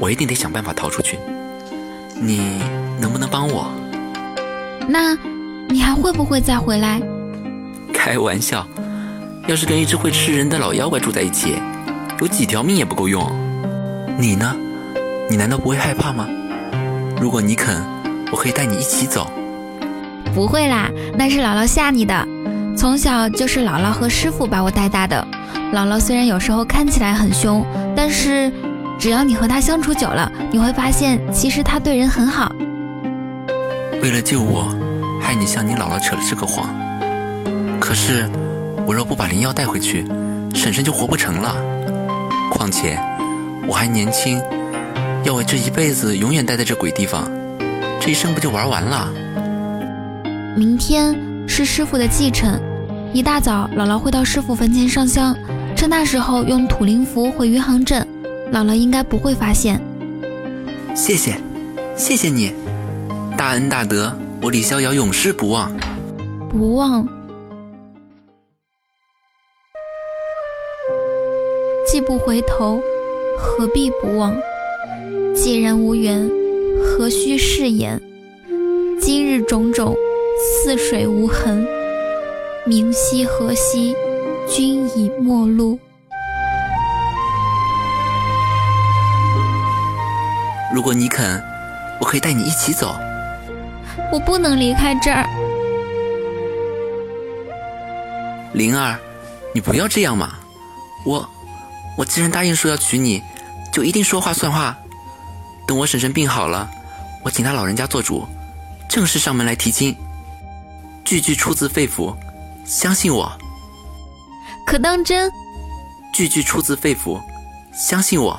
我一定得想办法逃出去。你能不能帮我？那，你还会不会再回来？开玩笑，要是跟一只会吃人的老妖怪住在一起，有几条命也不够用。你呢？你难道不会害怕吗？如果你肯，我可以带你一起走。不会啦，那是姥姥吓你的。从小就是姥姥和师傅把我带大的。姥姥虽然有时候看起来很凶，但是只要你和他相处久了，你会发现其实他对人很好。为了救我，害你向你姥姥扯了这个谎。可是我若不把灵药带回去，婶婶就活不成了。况且我还年轻，要我这一辈子永远待在这鬼地方，这一生不就玩完了？明天是师傅的忌辰，一大早姥姥会到师傅坟前上香，趁那时候用土灵符回余杭镇，姥姥应该不会发现。谢谢，谢谢你，大恩大德，我李逍遥永世不忘。不忘。既不回头，何必不忘？既然无缘，何须誓言？今日种种，似水无痕。明夕何夕，君已陌路。如果你肯，我可以带你一起走。我不能离开这儿。灵儿，你不要这样嘛！我，我既然答应说要娶你，就一定说话算话。等我婶婶病好了，我请她老人家做主，正式上门来提亲，句句出自肺腑，相信我。可当真？句句出自肺腑，相信我。